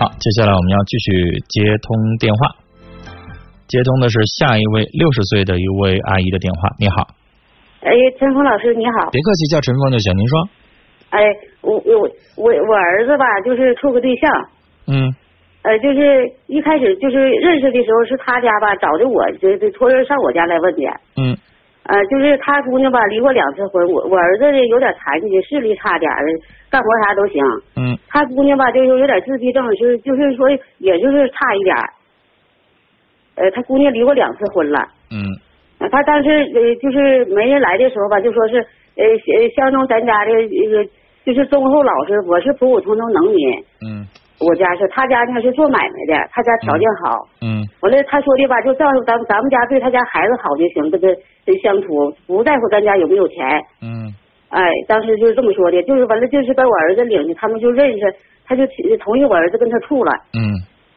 好，接下来我们要继续接通电话，接通的是下一位六十岁的一位阿姨的电话。你好，哎，陈峰老师你好。别客气，叫陈峰就行。您说。哎，我我我我儿子吧，就是处个对象。嗯。呃，就是一开始就是认识的时候是他家吧找的我，就就托人上我家来问的。嗯。呃，就是他姑娘吧离过两次婚，我我儿子呢有点残疾，视力差点的，干活啥都行。嗯。他姑娘吧就是有点自闭症，就是就是说也就是差一点。呃，他姑娘离过两次婚了。嗯。他当时呃就是没人来的时候吧，就说是呃相中咱家的这个就是忠厚老实，我是普普通通农民。嗯。我家是他家呢是做买卖的，他家条件好。嗯。完了，他说的吧，就照咱咱们家对他家孩子好就行，跟他相处，不在乎咱家有没有钱。嗯。哎，当时就是这么说的，就是完了，就是把我儿子领去，他们就认识，他就同意我儿子跟他处了。嗯。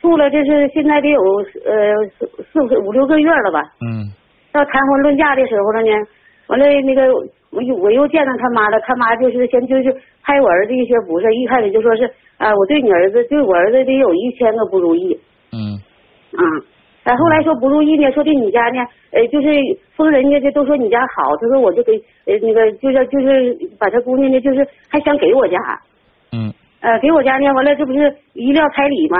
处了，这是现在得有呃四四五六个月了吧。嗯。到谈婚论嫁的时候了呢，完了那个我又我又见到他妈了，他妈就是先就是拍我儿子一些不是，一开始就说是。啊，我对你儿子，对我儿子得有一千个不如意。嗯。啊，但后来说不如意呢，说的你家呢，呃，就是封人家的都说你家好，他说我就给呃那个就是就是把他姑娘呢，就是还想给我家。嗯。呃，给我家呢，完了这不是一撂彩礼吗？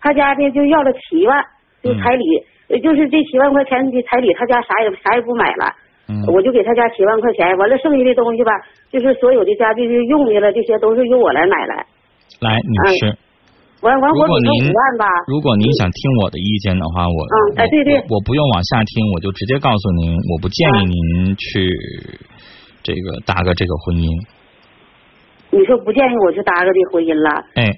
他家呢就要了七万，就彩礼，就是这七万块钱的彩礼，他家啥也啥也不买了。嗯。我就给他家七万块钱，完了剩下的东西吧，就是所有的家具用的了，这些都是由我来买来。来，女士，完完如果您吧。如果您想听我的意见的话，我哎对对，我不用往下听，我就直接告诉您，我不建议您去这个搭个这个婚姻。你说不建议我去搭个这婚姻了？哎，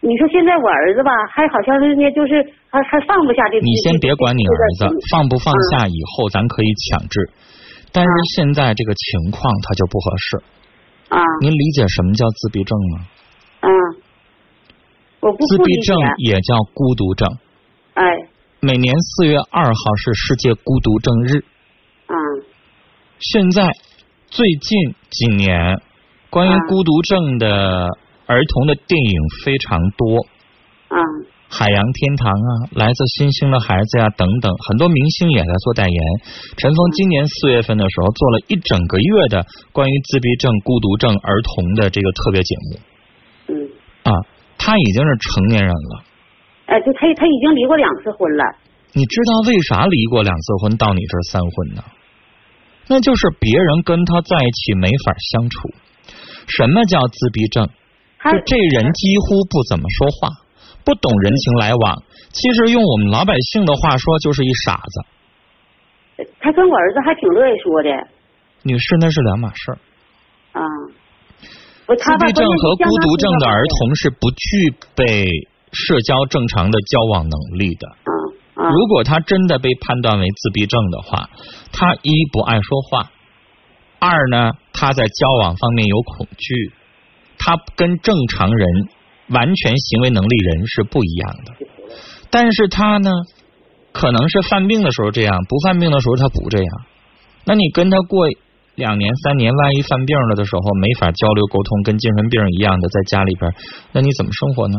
你说现在我儿子吧，还好像是呢，就是还还放不下这。你先别管你儿子放不放下，以后咱可以强制。但是现在这个情况他就不合适。啊。您理解什么叫自闭症吗？自闭症也叫孤独症。哎。每年四月二号是世界孤独症日。嗯。现在最近几年，关于孤独症的儿童的电影非常多。嗯。海洋天堂啊，来自星星的孩子呀，等等，很多明星也在做代言。陈峰今年四月份的时候做了一整个月的关于自闭症、孤独症儿童的这个特别节目。嗯啊，他已经是成年人了。哎，就他他已经离过两次婚了。你知道为啥离过两次婚到你这儿三婚呢？那就是别人跟他在一起没法相处。什么叫自闭症？就这人几乎不怎么说话，不懂人情来往。其实用我们老百姓的话说，就是一傻子。他跟我儿子还挺乐意说的。女士，那是两码事儿。啊。自闭症和孤独症的儿童是不具备社交正常的交往能力的。如果他真的被判断为自闭症的话，他一不爱说话，二呢他在交往方面有恐惧，他跟正常人完全行为能力人是不一样的。但是他呢，可能是犯病的时候这样，不犯病的时候他不这样。那你跟他过？两年三年，万一犯病了的时候没法交流沟通，跟精神病一样的在家里边，那你怎么生活呢？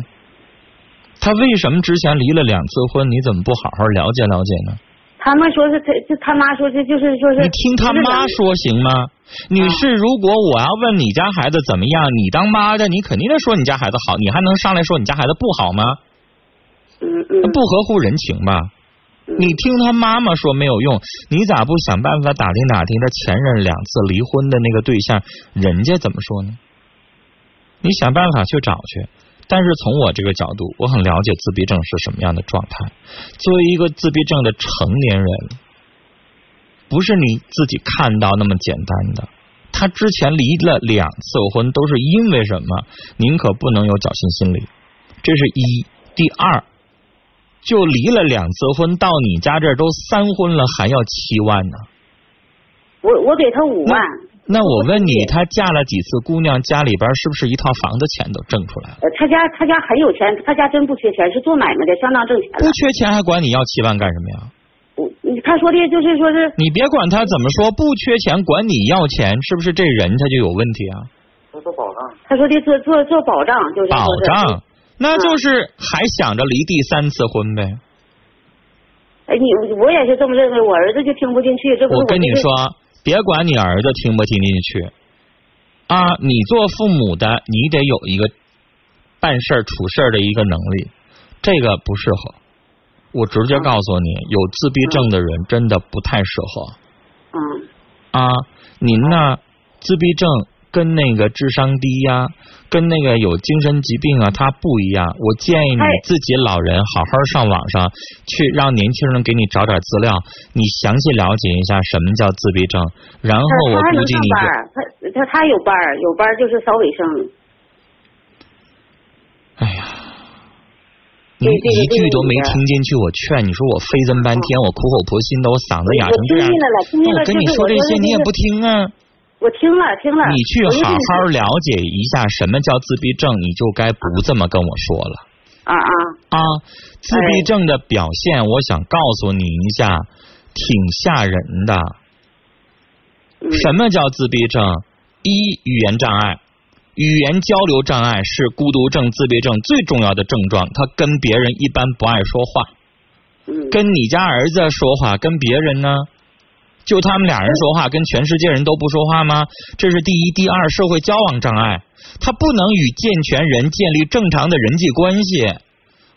他为什么之前离了两次婚？你怎么不好好了解了解呢？他们说是他，就他妈说是就是说是。你听他妈说行吗？你是，如果我要问你家孩子怎么样，你当妈的，你肯定得说你家孩子好，你还能上来说你家孩子不好吗？嗯嗯。不合乎人情吧？你听他妈妈说没有用，你咋不想办法打听打听他前任两次离婚的那个对象，人家怎么说呢？你想办法去找去。但是从我这个角度，我很了解自闭症是什么样的状态。作为一个自闭症的成年人，不是你自己看到那么简单的。他之前离了两次婚，都是因为什么？您可不能有侥幸心理。这是一，第二。就离了两次婚，到你家这儿都三婚了，还要七万呢。我我给他五万。那我问你，他嫁了几次姑娘，家里边是不是一套房子钱都挣出来了？他家他家很有钱，他家真不缺钱，是做买卖的，相当挣钱。不缺钱还管你要七万干什么呀？我他说的就是说是。你别管他怎么说，不缺钱管你要钱，是不是这人他就有问题啊？做做保障。他说的做做做保障就是。保障。那就是还想着离第三次婚呗。哎，你我也是这么认为，我儿子就听不进去。这我跟你说，别管你儿子听不听进去啊，你做父母的，你得有一个办事处事的一个能力，这个不适合。我直接告诉你，有自闭症的人真的不太适合。嗯。啊，您呢？自闭症。跟那个智商低呀，跟那个有精神疾病啊，他不一样。我建议你自己老人好好上网上去，让年轻人给你找点资料，你详细了解一下什么叫自闭症。然后我估计你他他他他有班有班就是扫卫生。哎呀，你一句都没听进去，我劝你说我费这么半天，我苦口婆心的，我嗓子哑成这样，我跟你说这些你也不听啊。我听了听了，你去好好了解一下什么叫自闭症，你就该不这么跟我说了。啊啊啊！自闭症的表现，我想告诉你一下，挺吓人的。什么叫自闭症？一语言障碍，语言交流障碍是孤独症、自闭症最重要的症状。他跟别人一般不爱说话。跟你家儿子说话，跟别人呢？就他们俩人说话，跟全世界人都不说话吗？这是第一，第二，社会交往障碍，他不能与健全人建立正常的人际关系，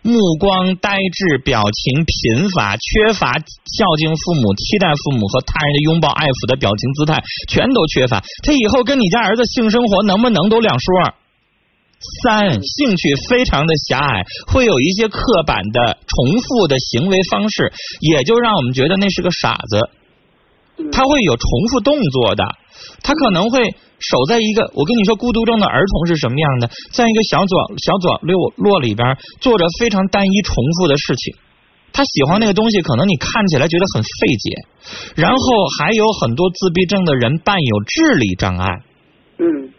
目光呆滞，表情贫乏，缺乏孝敬父母、期待父母和他人的拥抱爱抚的表情姿态，全都缺乏。他以后跟你家儿子性生活能不能都两说？三，兴趣非常的狭隘，会有一些刻板的、重复的行为方式，也就让我们觉得那是个傻子。他会有重复动作的，他可能会守在一个，我跟你说，孤独症的儿童是什么样的，在一个小角小角落落里边做着非常单一重复的事情。他喜欢那个东西，可能你看起来觉得很费解。然后还有很多自闭症的人伴有智力障碍。嗯，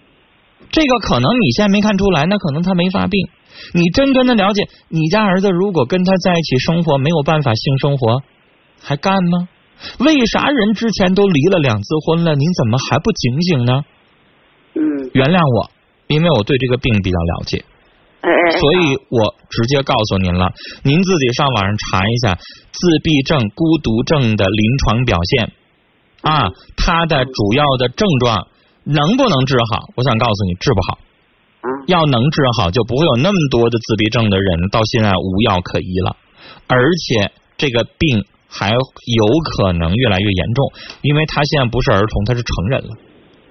这个可能你现在没看出来，那可能他没发病。你真跟他了解，你家儿子如果跟他在一起生活没有办法性生活，还干吗？为啥人之前都离了两次婚了，您怎么还不警醒呢？嗯，原谅我，因为我对这个病比较了解，所以我直接告诉您了，您自己上网上查一下自闭症、孤独症的临床表现啊，它的主要的症状能不能治好？我想告诉你，治不好。要能治好，就不会有那么多的自闭症的人到现在无药可医了，而且这个病。还有可能越来越严重，因为他现在不是儿童，他是成人了。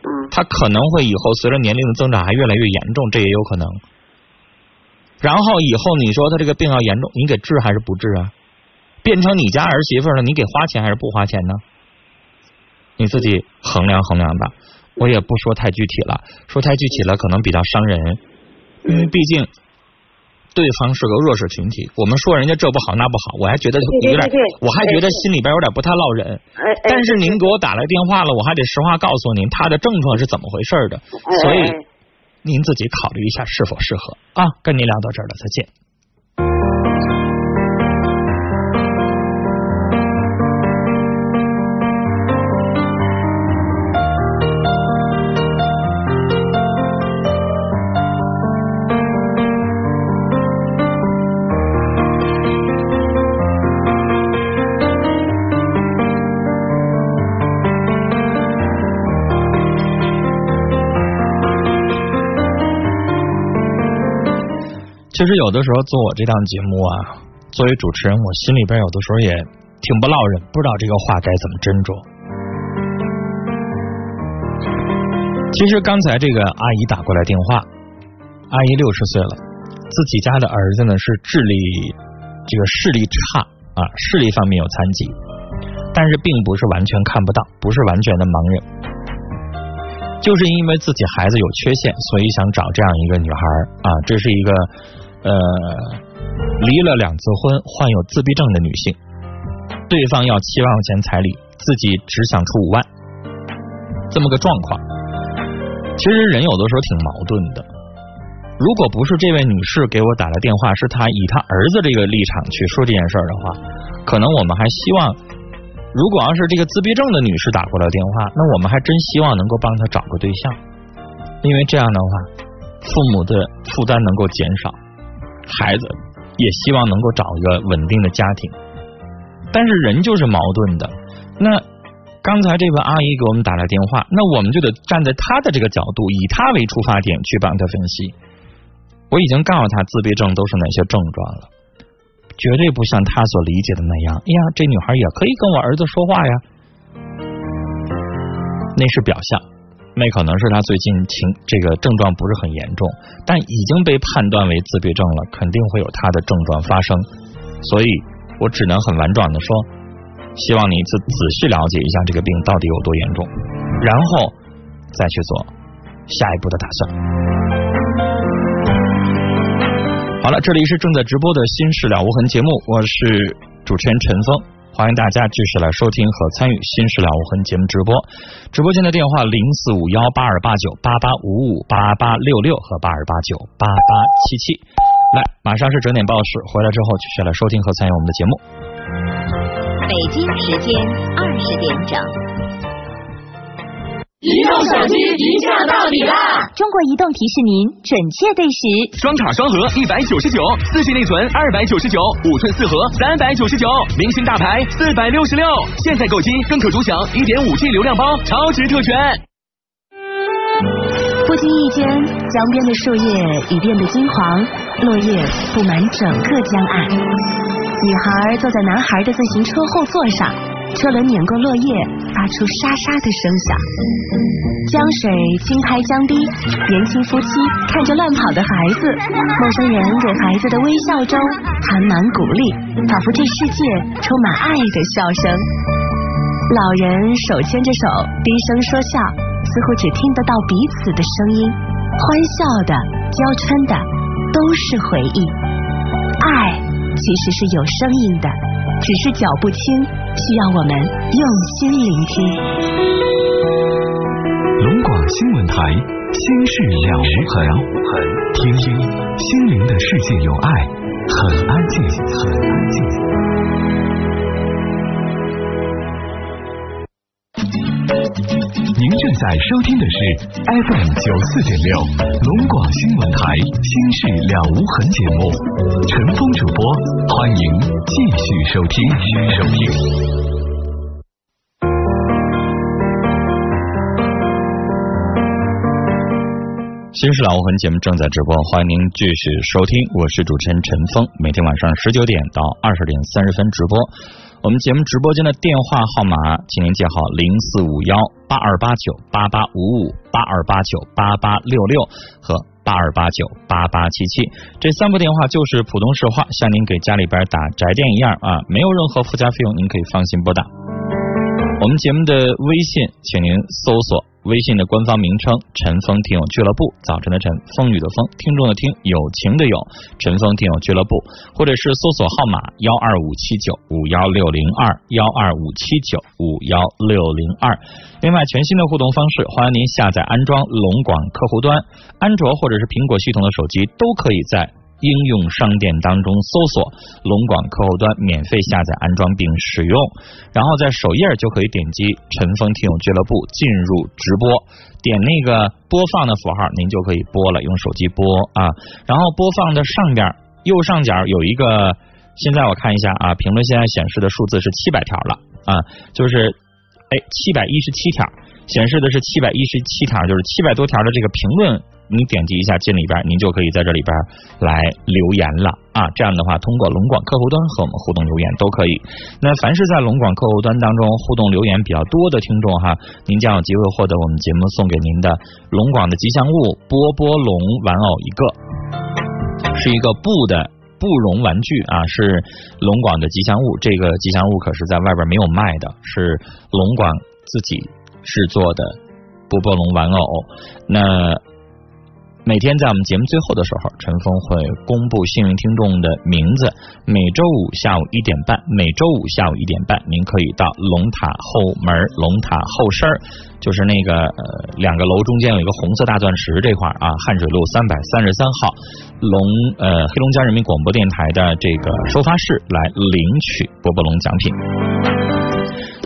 嗯。他可能会以后随着年龄的增长还越来越严重，这也有可能。然后以后你说他这个病要严重，你给治还是不治啊？变成你家儿媳妇了，你给花钱还是不花钱呢？你自己衡量衡量吧。我也不说太具体了，说太具体了可能比较伤人，因为毕竟。对方是个弱势群体，我们说人家这不好那不好，我还觉得有点，我还觉得心里边有点不太落忍。但是您给我打来电话了，我还得实话告诉您他的症状是怎么回事的，所以您自己考虑一下是否适合啊。跟您聊到这儿了，再见。其实有的时候做我这档节目啊，作为主持人，我心里边有的时候也挺不落忍，不知道这个话该怎么斟酌。其实刚才这个阿姨打过来电话，阿姨六十岁了，自己家的儿子呢是智力这个视力差啊，视力方面有残疾，但是并不是完全看不到，不是完全的盲人，就是因为自己孩子有缺陷，所以想找这样一个女孩啊，这是一个。呃，离了两次婚，患有自闭症的女性，对方要七万块钱彩礼，自己只想出五万，这么个状况。其实人有的时候挺矛盾的。如果不是这位女士给我打来电话，是她以她儿子这个立场去说这件事的话，可能我们还希望，如果要是这个自闭症的女士打过来电话，那我们还真希望能够帮她找个对象，因为这样的话，父母的负担能够减少。孩子也希望能够找一个稳定的家庭。但是人就是矛盾的。那刚才这位阿姨给我们打来电话，那我们就得站在她的这个角度，以她为出发点去帮她分析。我已经告诉她自闭症都是哪些症状了，绝对不像她所理解的那样。哎呀，这女孩也可以跟我儿子说话呀，那是表象，那可能是她最近情这个症状不是很严重，但已经被判断为自闭症了，肯定会有她的症状发生，所以。我只能很婉转的说，希望你仔仔细了解一下这个病到底有多严重，然后再去做下一步的打算。好了，这里是正在直播的《心事了无痕》节目，我是主持人陈峰，欢迎大家继续来收听和参与《新事了无痕》节目直播。直播间的电话零四五幺八二八九八八五五八八六六和八二八九八八七七。来，马上是整点报时，回来之后继续来收听和参与我们的节目。北京时间二十点整，移动手机一价到底啦！中国移动提示您准确对时。双卡双核一百九十九，四 G 内存二百九十九，五寸四核三百九十九，明星大牌四百六十六。现在购机更可独享一点五 G 流量包，超值特权。不经意间，江边的树叶已变得金黄，落叶布满整个江岸。女孩坐在男孩的自行车后座上，车轮碾过落叶，发出沙沙的声响。江水轻拍江堤，年轻夫妻看着乱跑的孩子，陌生人给孩子的微笑中含满鼓励，仿佛这世界充满爱的笑声。老人手牵着手，低声说笑。似乎只听得到彼此的声音，欢笑的、娇嗔的，都是回忆。爱其实是有声音的，只是脚不轻，需要我们用心聆听。龙广新闻台，心事了无痕，听听心灵的世界有爱，很安静，很安静。您正在收听的是 FM 九四点六龙广新闻台心事了无痕节目，陈峰主播，欢迎继续收听。继续收听。心事了无痕节目正在直播，欢迎您继续收听，我是主持人陈峰，每天晚上十九点到二十点三十分直播。我们节目直播间的电话号码，请您记好：零四五幺八二八九八八五五、八二八九八八六六和八二八九八八七七。这三部电话就是普通市话，像您给家里边打宅电一样啊，没有任何附加费用，您可以放心拨打。我们节目的微信，请您搜索。微信的官方名称“陈峰听友俱乐部”，早晨的晨，风雨的风，听众的听，友情的友，陈峰听友俱乐部，或者是搜索号码幺二五七九五幺六零二幺二五七九五幺六零二。另外，全新的互动方式，欢迎您下载安装龙广客户端，安卓或者是苹果系统的手机都可以在。应用商店当中搜索“龙广客户端”，免费下载安装并使用，然后在首页就可以点击“陈峰听友俱乐部”进入直播，点那个播放的符号，您就可以播了，用手机播啊。然后播放的上边右上角有一个，现在我看一下啊，评论现在显示的数字是七百条了啊，就是哎七百一十七条，显示的是七百一十七条，就是七百多条的这个评论。你点击一下进里边，您就可以在这里边来留言了啊！这样的话，通过龙广客户端和我们互动留言都可以。那凡是在龙广客户端当中互动留言比较多的听众哈，您将有机会获得我们节目送给您的龙广的吉祥物波波龙玩偶一个，是一个布的布绒玩具啊，是龙广的吉祥物。这个吉祥物可是在外边没有卖的，是龙广自己制作的波波龙玩偶。那每天在我们节目最后的时候，陈峰会公布幸运听众的名字。每周五下午一点半，每周五下午一点半，您可以到龙塔后门、龙塔后身儿，就是那个呃两个楼中间有一个红色大钻石这块啊，汉水路三百三十三号龙呃黑龙江人民广播电台的这个收发室来领取波波龙奖品。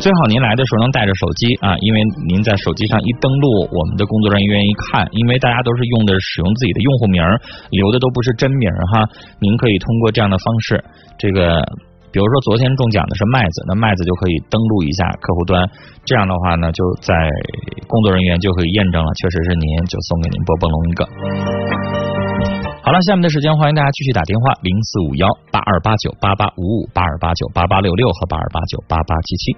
最好您来的时候能带着手机啊，因为您在手机上一登录，我们的工作人员一看，因为大家都是用的使用自己的用户名，留的都不是真名哈，您可以通过这样的方式，这个。比如说昨天中奖的是麦子，那麦子就可以登录一下客户端，这样的话呢，就在工作人员就可以验证了，确实是您，就送给您波波龙一个。好了，下面的时间欢迎大家继续打电话零四五幺八二八九八八五五八二八九八八六六和八二八九八八七七。